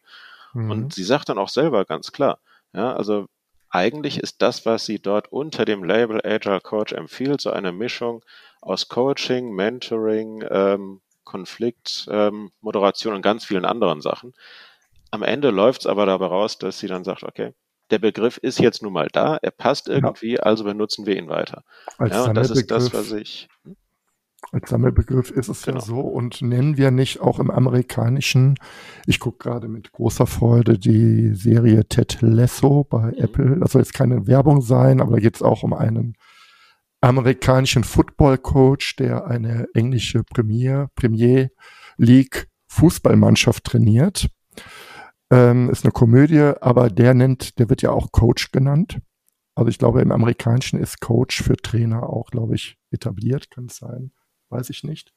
Mhm. Und sie sagt dann auch selber ganz klar, ja, also eigentlich ist das, was sie dort unter dem Label Agile Coach empfiehlt, so eine Mischung aus Coaching, Mentoring, ähm, Konflikt, ähm, Moderation und ganz vielen anderen Sachen. Am Ende läuft es aber dabei raus, dass sie dann sagt, okay, der Begriff ist jetzt nun mal da, er passt irgendwie, ja. also benutzen wir ihn weiter. Als ja, und das ist das, was ich. Hm? Als Sammelbegriff ist es genau. ja so und nennen wir nicht auch im amerikanischen, ich gucke gerade mit großer Freude die Serie Ted Lasso bei mhm. Apple. Das soll jetzt keine Werbung sein, aber da geht es auch um einen amerikanischen Football Coach, der eine englische Premier, Premier League Fußballmannschaft trainiert. Ähm, ist eine Komödie, aber der nennt, der wird ja auch Coach genannt. Also ich glaube, im Amerikanischen ist Coach für Trainer auch, glaube ich, etabliert, kann es sein. Weiß ich nicht.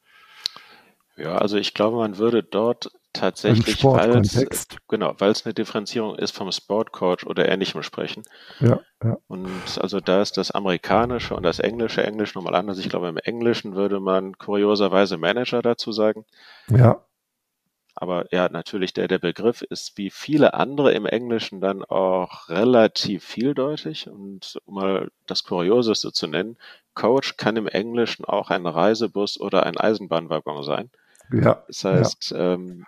Ja, also ich glaube, man würde dort tatsächlich, weil es genau, weil es eine Differenzierung ist vom Sportcoach oder ähnlichem sprechen. Ja, ja. Und also da ist das amerikanische und das englische Englisch nochmal anders. Ich glaube, im Englischen würde man kurioserweise Manager dazu sagen. Ja. Aber ja, natürlich, der, der Begriff ist wie viele andere im Englischen dann auch relativ vieldeutig. Und um mal das Kurioseste zu nennen, Coach kann im Englischen auch ein Reisebus oder ein Eisenbahnwaggon sein. Ja. Das heißt, ja. Ähm,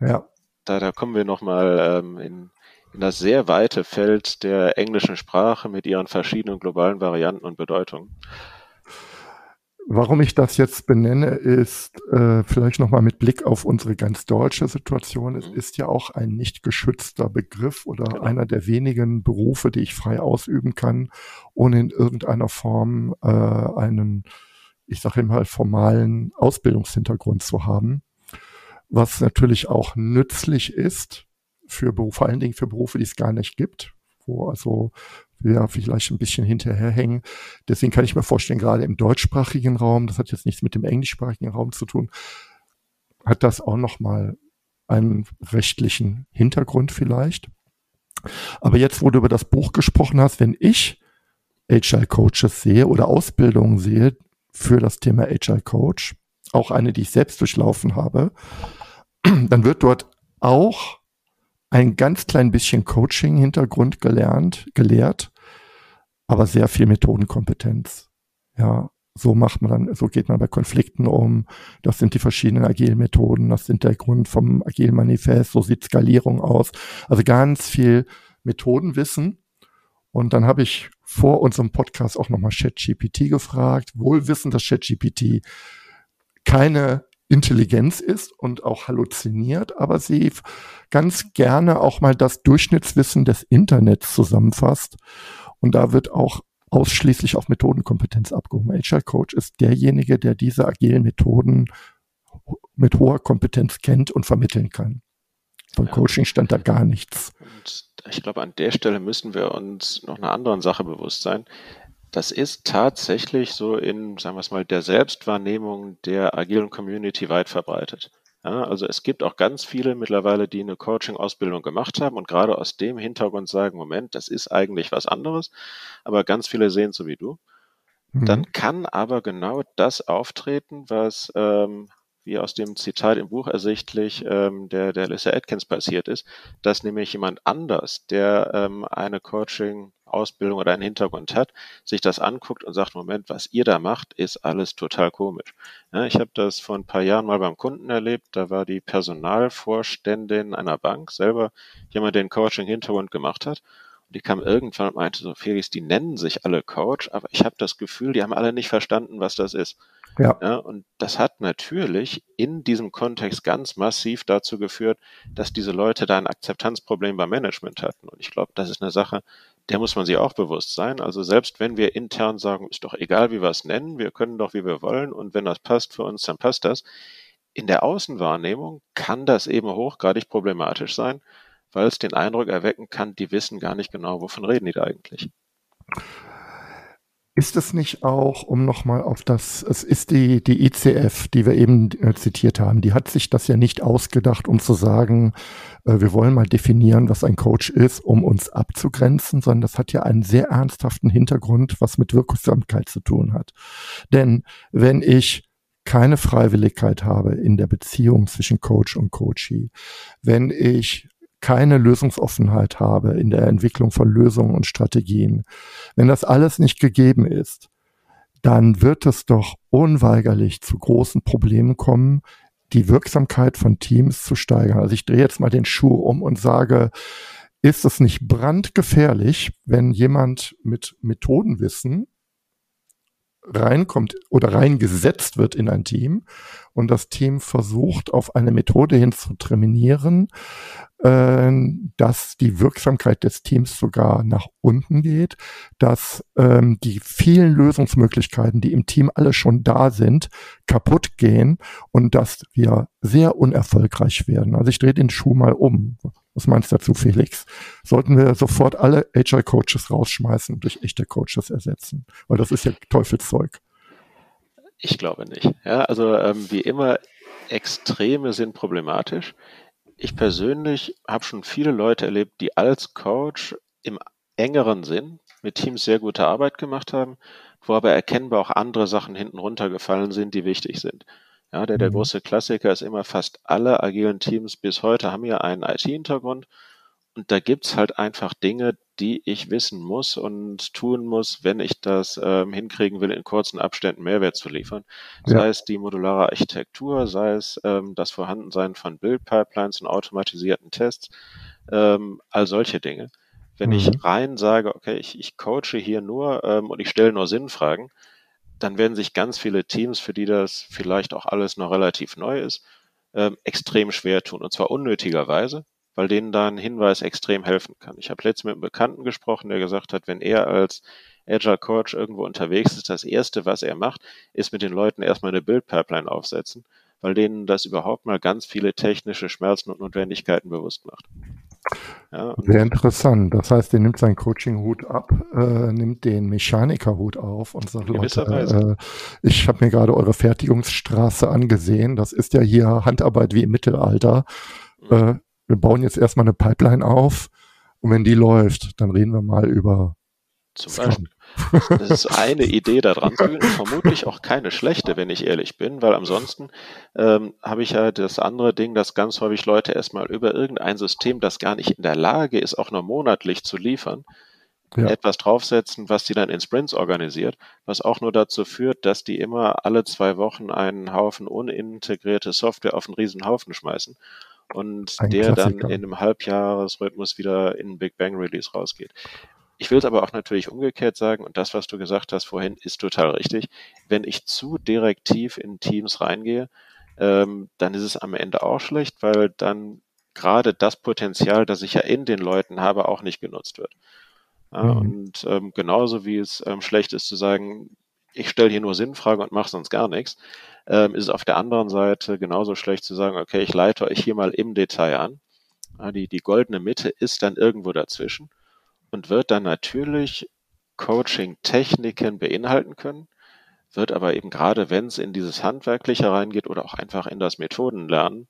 ja. Da, da kommen wir nochmal ähm, in, in das sehr weite Feld der englischen Sprache mit ihren verschiedenen globalen Varianten und Bedeutungen. Warum ich das jetzt benenne, ist äh, vielleicht nochmal mit Blick auf unsere ganz deutsche Situation. Es ist ja auch ein nicht geschützter Begriff oder genau. einer der wenigen Berufe, die ich frei ausüben kann, ohne in irgendeiner Form äh, einen, ich sage mal, formalen Ausbildungshintergrund zu haben was natürlich auch nützlich ist für Berufe, vor allen Dingen für Berufe, die es gar nicht gibt, wo also wir vielleicht ein bisschen hinterherhängen. Deswegen kann ich mir vorstellen, gerade im deutschsprachigen Raum, das hat jetzt nichts mit dem englischsprachigen Raum zu tun, hat das auch nochmal einen rechtlichen Hintergrund vielleicht. Aber jetzt, wo du über das Buch gesprochen hast, wenn ich Agile Coaches sehe oder Ausbildungen sehe für das Thema Agile Coach, auch eine, die ich selbst durchlaufen habe, dann wird dort auch ein ganz klein bisschen Coaching-Hintergrund gelernt, gelehrt, aber sehr viel Methodenkompetenz. Ja, so macht man dann, so geht man bei Konflikten um. Das sind die verschiedenen agilen Methoden, das sind der Grund vom agilen Manifest, so sieht Skalierung aus. Also ganz viel Methodenwissen. Und dann habe ich vor unserem Podcast auch nochmal ChatGPT gefragt, wohl wissen, dass ChatGPT keine Intelligenz ist und auch halluziniert, aber sie ganz gerne auch mal das Durchschnittswissen des Internets zusammenfasst. Und da wird auch ausschließlich auf Methodenkompetenz abgehoben. Agile Coach ist derjenige, der diese agilen Methoden mit hoher Kompetenz kennt und vermitteln kann. Von ja. Coaching stand da gar nichts. Und ich glaube, an der Stelle müssen wir uns noch einer anderen Sache bewusst sein. Das ist tatsächlich so in, sagen wir es mal, der Selbstwahrnehmung der agilen Community weit verbreitet. Ja, also es gibt auch ganz viele mittlerweile, die eine Coaching-Ausbildung gemacht haben und gerade aus dem Hintergrund sagen, Moment, das ist eigentlich was anderes, aber ganz viele sehen so wie du. Mhm. Dann kann aber genau das auftreten, was ähm, wie aus dem Zitat im Buch ersichtlich ähm, der, der Lisa Atkins passiert ist, dass nämlich jemand anders, der ähm, eine Coaching Ausbildung oder einen Hintergrund hat, sich das anguckt und sagt, Moment, was ihr da macht, ist alles total komisch. Ja, ich habe das vor ein paar Jahren mal beim Kunden erlebt, da war die Personalvorständin einer Bank selber jemand, der einen Coaching-Hintergrund gemacht hat. Und die kam irgendwann und meinte so, Felix, die nennen sich alle Coach, aber ich habe das Gefühl, die haben alle nicht verstanden, was das ist. Ja. ja. Und das hat natürlich in diesem Kontext ganz massiv dazu geführt, dass diese Leute da ein Akzeptanzproblem beim Management hatten. Und ich glaube, das ist eine Sache, der muss man sich auch bewusst sein. Also selbst wenn wir intern sagen, ist doch egal, wie wir es nennen, wir können doch, wie wir wollen und wenn das passt für uns, dann passt das. In der Außenwahrnehmung kann das eben hochgradig problematisch sein, weil es den Eindruck erwecken kann, die wissen gar nicht genau, wovon reden die da eigentlich. Ist es nicht auch, um nochmal auf das, es ist die, die ICF, die wir eben äh, zitiert haben, die hat sich das ja nicht ausgedacht, um zu sagen, äh, wir wollen mal definieren, was ein Coach ist, um uns abzugrenzen, sondern das hat ja einen sehr ernsthaften Hintergrund, was mit Wirksamkeit zu tun hat. Denn wenn ich keine Freiwilligkeit habe in der Beziehung zwischen Coach und Coachee, wenn ich keine Lösungsoffenheit habe in der Entwicklung von Lösungen und Strategien, wenn das alles nicht gegeben ist, dann wird es doch unweigerlich zu großen Problemen kommen, die Wirksamkeit von Teams zu steigern. Also ich drehe jetzt mal den Schuh um und sage, ist es nicht brandgefährlich, wenn jemand mit Methodenwissen reinkommt oder reingesetzt wird in ein Team und das Team versucht, auf eine Methode hin zu trainieren, dass die Wirksamkeit des Teams sogar nach unten geht, dass ähm, die vielen Lösungsmöglichkeiten, die im Team alle schon da sind, kaputt gehen und dass wir sehr unerfolgreich werden. Also ich drehe den Schuh mal um. Was meinst du dazu, Felix? Sollten wir sofort alle HR-Coaches rausschmeißen und durch echte Coaches ersetzen? Weil das ist ja Teufelszeug. Ich glaube nicht. Ja, also ähm, wie immer, Extreme sind problematisch ich persönlich habe schon viele Leute erlebt, die als Coach im engeren Sinn mit Teams sehr gute Arbeit gemacht haben, wo aber erkennbar auch andere Sachen hinten runtergefallen sind, die wichtig sind. Ja, der, der mhm. große Klassiker ist immer, fast alle agilen Teams bis heute haben ja einen IT-Hintergrund und da gibt's halt einfach Dinge, die ich wissen muss und tun muss, wenn ich das ähm, hinkriegen will, in kurzen Abständen Mehrwert zu liefern. Ja. Sei es die modulare Architektur, sei es ähm, das Vorhandensein von Build-Pipelines und automatisierten Tests, ähm, all solche Dinge. Wenn mhm. ich rein sage, okay, ich, ich coache hier nur ähm, und ich stelle nur Sinnfragen, dann werden sich ganz viele Teams, für die das vielleicht auch alles noch relativ neu ist, ähm, extrem schwer tun. Und zwar unnötigerweise, weil denen da ein Hinweis extrem helfen kann. Ich habe letztens mit einem Bekannten gesprochen, der gesagt hat, wenn er als Agile Coach irgendwo unterwegs ist, das Erste, was er macht, ist mit den Leuten erstmal eine Build-Pipeline aufsetzen, weil denen das überhaupt mal ganz viele technische Schmerzen und Notwendigkeiten bewusst macht. Ja, Sehr interessant. Das heißt, er nimmt seinen Coaching-Hut ab, äh, nimmt den Mechaniker-Hut auf und sagt, Leute, äh, ich habe mir gerade eure Fertigungsstraße angesehen. Das ist ja hier Handarbeit wie im Mittelalter. Mhm. Äh, wir bauen jetzt erstmal eine Pipeline auf und wenn die läuft, dann reden wir mal über zum Beispiel. Das ist eine Idee da dran zu vermutlich auch keine schlechte, wenn ich ehrlich bin, weil ansonsten ähm, habe ich ja das andere Ding, dass ganz häufig Leute erstmal über irgendein System, das gar nicht in der Lage ist, auch nur monatlich zu liefern, ja. etwas draufsetzen, was die dann in Sprints organisiert, was auch nur dazu führt, dass die immer alle zwei Wochen einen Haufen unintegrierte Software auf einen riesen Haufen schmeißen und Ein der Klassiker. dann in einem Halbjahresrhythmus wieder in Big Bang Release rausgeht. Ich will es aber auch natürlich umgekehrt sagen, und das, was du gesagt hast vorhin, ist total richtig. Wenn ich zu direktiv in Teams reingehe, ähm, dann ist es am Ende auch schlecht, weil dann gerade das Potenzial, das ich ja in den Leuten habe, auch nicht genutzt wird. Ja, mhm. Und ähm, genauso wie es ähm, schlecht ist zu sagen, ich stelle hier nur Sinnfragen und mache sonst gar nichts, ähm, ist es auf der anderen Seite genauso schlecht zu sagen, okay, ich leite euch hier mal im Detail an. Die, die goldene Mitte ist dann irgendwo dazwischen und wird dann natürlich Coaching-Techniken beinhalten können, wird aber eben gerade, wenn es in dieses Handwerkliche reingeht oder auch einfach in das Methodenlernen,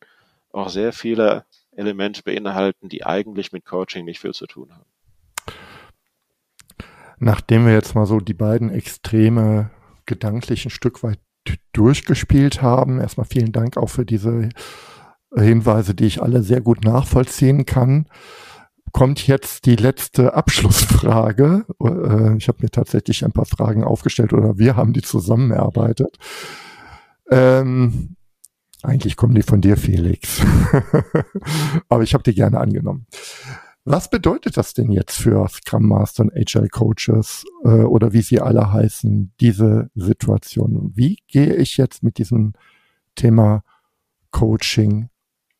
auch sehr viele Elemente beinhalten, die eigentlich mit Coaching nicht viel zu tun haben. Nachdem wir jetzt mal so die beiden Extreme gedanklich ein Stück weit durchgespielt haben, erstmal vielen Dank auch für diese Hinweise, die ich alle sehr gut nachvollziehen kann kommt jetzt die letzte Abschlussfrage. Äh, ich habe mir tatsächlich ein paar Fragen aufgestellt oder wir haben die zusammen erarbeitet. Ähm, eigentlich kommen die von dir, Felix. [laughs] Aber ich habe die gerne angenommen. Was bedeutet das denn jetzt für Scrum Master und Agile Coaches äh, oder wie sie alle heißen, diese Situation? Wie gehe ich jetzt mit diesem Thema Coaching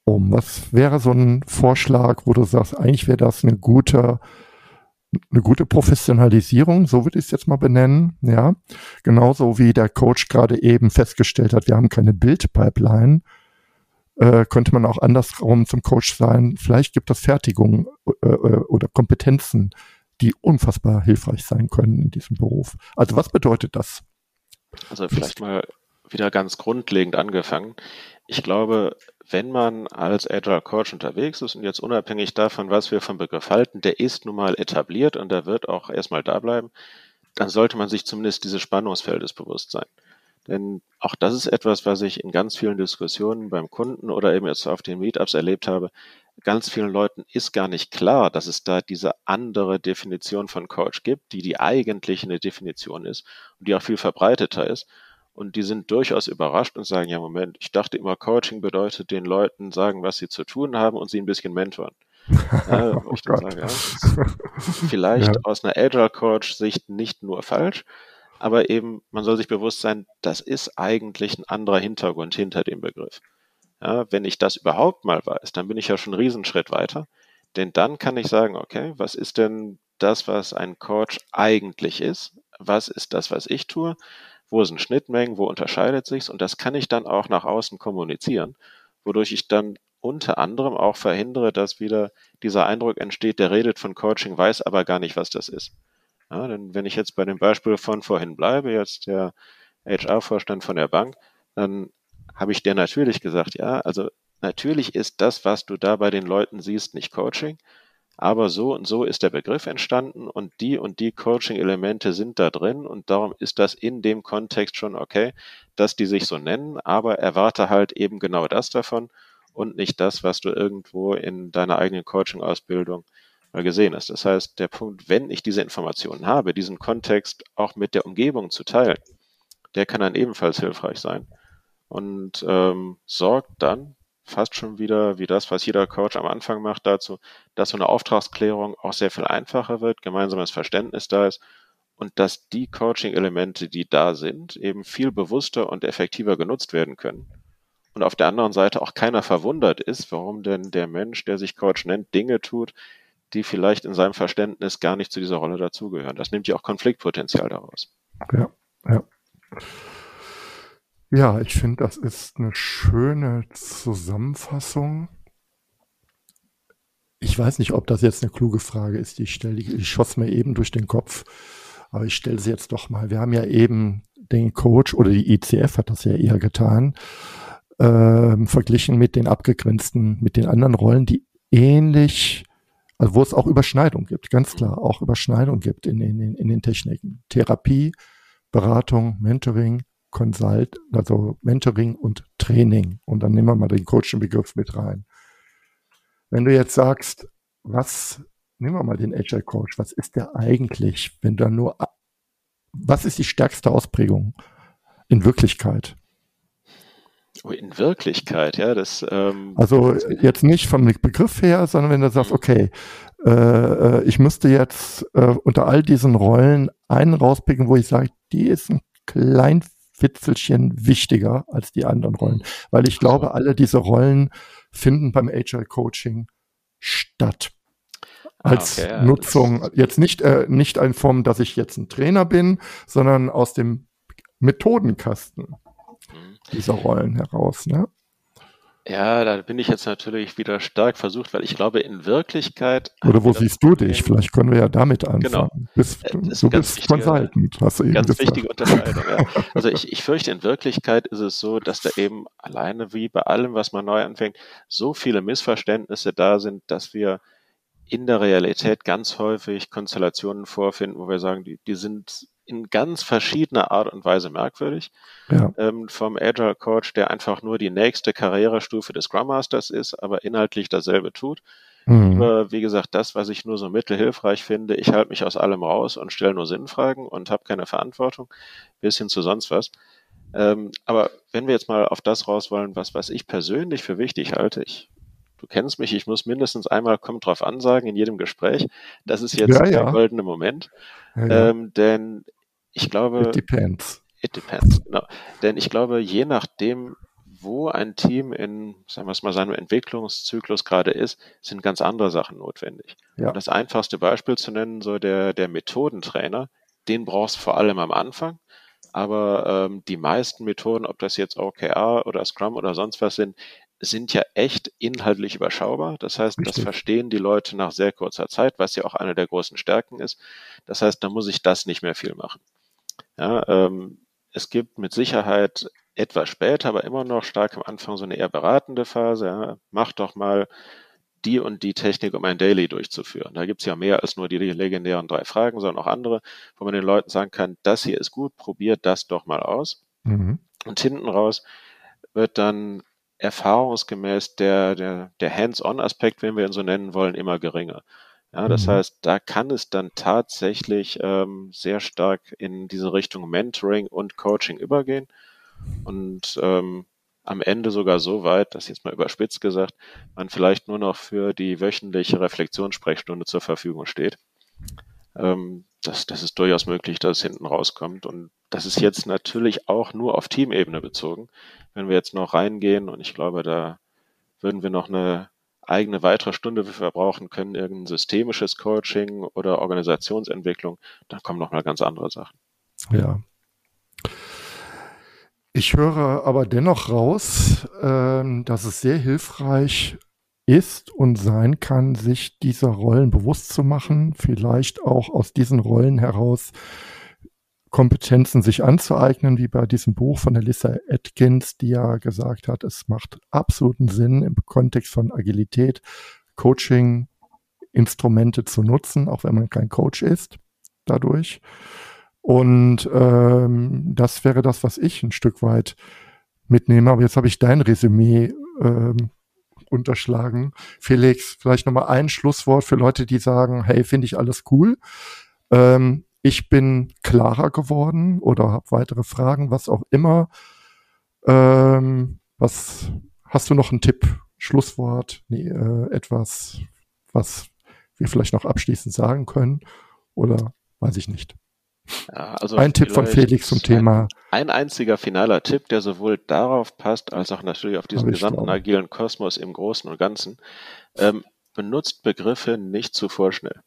um? Was wäre so ein Vorschlag, wo du sagst, eigentlich wäre das eine gute, eine gute Professionalisierung, so würde ich es jetzt mal benennen, ja. Genauso wie der Coach gerade eben festgestellt hat, wir haben keine Bildpipeline, äh, könnte man auch andersrum zum Coach sein. Vielleicht gibt es Fertigungen äh, äh, oder Kompetenzen, die unfassbar hilfreich sein können in diesem Beruf. Also was bedeutet das? Also vielleicht mal wieder ganz grundlegend angefangen. Ich glaube, wenn man als Agile Coach unterwegs ist und jetzt unabhängig davon, was wir vom Begriff halten, der ist nun mal etabliert und der wird auch erstmal da bleiben, dann sollte man sich zumindest dieses Spannungsfeldes bewusst sein. Denn auch das ist etwas, was ich in ganz vielen Diskussionen beim Kunden oder eben jetzt auf den Meetups erlebt habe. Ganz vielen Leuten ist gar nicht klar, dass es da diese andere Definition von Coach gibt, die die eigentlich eine Definition ist und die auch viel verbreiteter ist. Und die sind durchaus überrascht und sagen, ja, Moment, ich dachte immer, Coaching bedeutet den Leuten sagen, was sie zu tun haben und sie ein bisschen mentoren. [laughs] ja, oh ich dann sage, ja, [laughs] vielleicht ja. aus einer Agile Coach Sicht nicht nur falsch, aber eben, man soll sich bewusst sein, das ist eigentlich ein anderer Hintergrund hinter dem Begriff. Ja, wenn ich das überhaupt mal weiß, dann bin ich ja schon einen Riesenschritt weiter. Denn dann kann ich sagen, okay, was ist denn das, was ein Coach eigentlich ist? Was ist das, was ich tue? Wo sind Schnittmengen? Wo unterscheidet sich's? Und das kann ich dann auch nach außen kommunizieren, wodurch ich dann unter anderem auch verhindere, dass wieder dieser Eindruck entsteht, der redet von Coaching, weiß aber gar nicht, was das ist. Ja, denn wenn ich jetzt bei dem Beispiel von vorhin bleibe, jetzt der HR-Vorstand von der Bank, dann habe ich dir natürlich gesagt, ja, also natürlich ist das, was du da bei den Leuten siehst, nicht Coaching, aber so und so ist der Begriff entstanden und die und die Coaching-Elemente sind da drin und darum ist das in dem Kontext schon okay, dass die sich so nennen, aber erwarte halt eben genau das davon und nicht das, was du irgendwo in deiner eigenen Coaching-Ausbildung gesehen hast. Das heißt, der Punkt, wenn ich diese Informationen habe, diesen Kontext auch mit der Umgebung zu teilen, der kann dann ebenfalls hilfreich sein und ähm, sorgt dann fast schon wieder wie das, was jeder Coach am Anfang macht, dazu, dass so eine Auftragsklärung auch sehr viel einfacher wird, gemeinsames Verständnis da ist und dass die Coaching-Elemente, die da sind, eben viel bewusster und effektiver genutzt werden können und auf der anderen Seite auch keiner verwundert ist, warum denn der Mensch, der sich Coach nennt, Dinge tut, die vielleicht in seinem Verständnis gar nicht zu dieser Rolle dazugehören. Das nimmt ja auch Konfliktpotenzial daraus. Ja, ja. Ja, ich finde, das ist eine schöne Zusammenfassung. Ich weiß nicht, ob das jetzt eine kluge Frage ist, die ich stelle. Ich schoss mir eben durch den Kopf, aber ich stelle sie jetzt doch mal. Wir haben ja eben den Coach oder die ICF hat das ja eher getan äh, verglichen mit den abgegrenzten, mit den anderen Rollen, die ähnlich, also wo es auch Überschneidung gibt, ganz klar, auch Überschneidung gibt in, in, in den Techniken. Therapie, Beratung, Mentoring, Consult, also Mentoring und Training. Und dann nehmen wir mal den Coaching-Begriff mit rein. Wenn du jetzt sagst, was, nehmen wir mal den Agile Coach, was ist der eigentlich, wenn da nur, was ist die stärkste Ausprägung in Wirklichkeit? In Wirklichkeit, ja, das. Ähm, also jetzt nicht vom Begriff her, sondern wenn du sagst, mhm. okay, äh, äh, ich müsste jetzt äh, unter all diesen Rollen einen rauspicken, wo ich sage, die ist ein klein Fitzelchen wichtiger als die anderen Rollen, weil ich glaube, alle diese Rollen finden beim Agile Coaching statt ah, als okay, ja, Nutzung. Jetzt nicht äh, nicht in Form, dass ich jetzt ein Trainer bin, sondern aus dem Methodenkasten dieser Rollen heraus. Ne? Ja, da bin ich jetzt natürlich wieder stark versucht, weil ich glaube, in Wirklichkeit. Oder wo siehst du dich? Vielleicht können wir ja damit anfangen. Genau. Bist, du, du bist wichtige, Consultant, hast du eben Ganz gesagt. wichtige Unterscheidung, ja. [laughs] Also ich, ich fürchte, in Wirklichkeit ist es so, dass da eben alleine wie bei allem, was man neu anfängt, so viele Missverständnisse da sind, dass wir in der Realität ganz häufig Konstellationen vorfinden, wo wir sagen, die, die sind in ganz verschiedener Art und Weise merkwürdig. Ja. Ähm, vom Agile Coach, der einfach nur die nächste Karrierestufe des Scrum Masters ist, aber inhaltlich dasselbe tut. Mhm. Über, wie gesagt, das, was ich nur so mittelhilfreich finde, ich halte mich aus allem raus und stelle nur Sinnfragen und habe keine Verantwortung, bis hin zu sonst was. Ähm, aber wenn wir jetzt mal auf das raus wollen, was, was ich persönlich für wichtig halte, ich du kennst mich, ich muss mindestens einmal kommt drauf ansagen in jedem Gespräch. Das ist jetzt ja, ja. der goldene Moment. Ja, ähm, denn ich glaube. It depends. It depends, genau. Denn ich glaube, je nachdem, wo ein Team in, sagen wir es mal, seinem Entwicklungszyklus gerade ist, sind ganz andere Sachen notwendig. Ja. das einfachste Beispiel zu nennen, so der, der Methodentrainer, den brauchst du vor allem am Anfang. Aber ähm, die meisten Methoden, ob das jetzt OKR oder Scrum oder sonst was sind, sind ja echt inhaltlich überschaubar. Das heißt, Richtig. das verstehen die Leute nach sehr kurzer Zeit, was ja auch eine der großen Stärken ist. Das heißt, da muss ich das nicht mehr viel machen. Ja, ähm, es gibt mit Sicherheit etwas später, aber immer noch stark am Anfang so eine eher beratende Phase. Ja. Mach doch mal die und die Technik, um ein Daily durchzuführen. Da gibt es ja mehr als nur die legendären drei Fragen, sondern auch andere, wo man den Leuten sagen kann, das hier ist gut, probiert das doch mal aus. Mhm. Und hinten raus wird dann erfahrungsgemäß der, der, der Hands-on-Aspekt, wenn wir ihn so nennen wollen, immer geringer. Ja, das mhm. heißt, da kann es dann tatsächlich ähm, sehr stark in diese Richtung Mentoring und Coaching übergehen und ähm, am Ende sogar so weit, das jetzt mal überspitzt gesagt, man vielleicht nur noch für die wöchentliche Reflexionssprechstunde zur Verfügung steht. Ähm, das, das ist durchaus möglich, dass es hinten rauskommt. Und das ist jetzt natürlich auch nur auf Teamebene bezogen. Wenn wir jetzt noch reingehen, und ich glaube, da würden wir noch eine eigene weitere Stunde verbrauchen können, irgendein systemisches Coaching oder Organisationsentwicklung, dann kommen noch mal ganz andere Sachen. Ja. Ich höre aber dennoch raus, äh, dass es sehr hilfreich ist und sein kann, sich dieser Rollen bewusst zu machen, vielleicht auch aus diesen Rollen heraus Kompetenzen sich anzueignen, wie bei diesem Buch von Alyssa Atkins, die ja gesagt hat, es macht absoluten Sinn im Kontext von Agilität, Coaching, Instrumente zu nutzen, auch wenn man kein Coach ist, dadurch. Und ähm, das wäre das, was ich ein Stück weit mitnehme. Aber jetzt habe ich dein Resümee ähm, unterschlagen. Felix, vielleicht nochmal ein Schlusswort für Leute, die sagen, hey, finde ich alles cool. Ähm, ich bin klarer geworden oder habe weitere Fragen, was auch immer. Ähm, was hast du noch einen Tipp, Schlusswort, nee, äh, etwas, was wir vielleicht noch abschließend sagen können? Oder weiß ich nicht. Ja, also ein Tipp von Felix zum Thema. Ein, ein, einziger finaler Tipp, der sowohl darauf passt, als auch natürlich auf diesen gesamten glaube. agilen Kosmos im Großen und Ganzen. Ähm, benutzt Begriffe nicht zu vorschnell.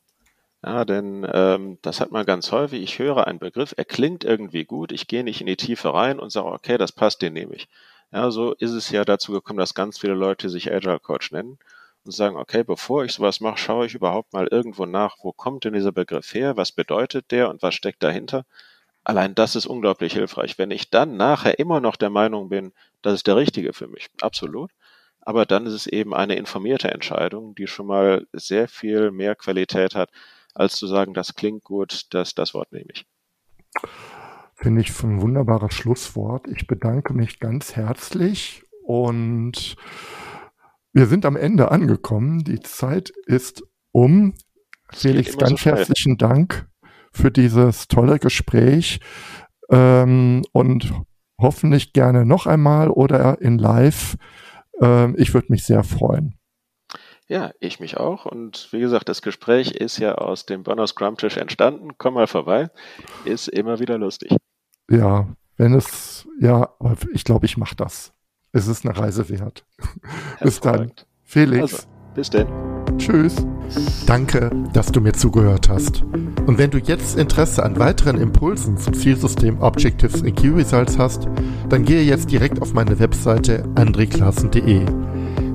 Ja, denn ähm, das hat man ganz häufig. Ich höre einen Begriff, er klingt irgendwie gut, ich gehe nicht in die Tiefe rein und sage, okay, das passt, den nehme ich. Ja, so ist es ja dazu gekommen, dass ganz viele Leute sich Agile Coach nennen und sagen, okay, bevor ich sowas mache, schaue ich überhaupt mal irgendwo nach, wo kommt denn dieser Begriff her, was bedeutet der und was steckt dahinter. Allein das ist unglaublich hilfreich. Wenn ich dann nachher immer noch der Meinung bin, das ist der richtige für mich, absolut. Aber dann ist es eben eine informierte Entscheidung, die schon mal sehr viel mehr Qualität hat, als zu sagen, das klingt gut, das, das Wort nehme ich. Finde ich ein wunderbares Schlusswort. Ich bedanke mich ganz herzlich und wir sind am Ende angekommen. Die Zeit ist um. Das Felix, ganz so herzlichen Dank für dieses tolle Gespräch ähm, und hoffentlich gerne noch einmal oder in Live. Ähm, ich würde mich sehr freuen. Ja, ich mich auch. Und wie gesagt, das Gespräch ist ja aus dem Bonner Scrum Tisch entstanden. Komm mal vorbei. Ist immer wieder lustig. Ja, wenn es, ja, ich glaube, ich mache das es ist eine Reise wert. [laughs] bis dann. Felix. Also, bis denn. Tschüss. Danke, dass du mir zugehört hast. Und wenn du jetzt Interesse an weiteren Impulsen zum Zielsystem Objectives in Key Results hast, dann gehe jetzt direkt auf meine Webseite andreklassen.de.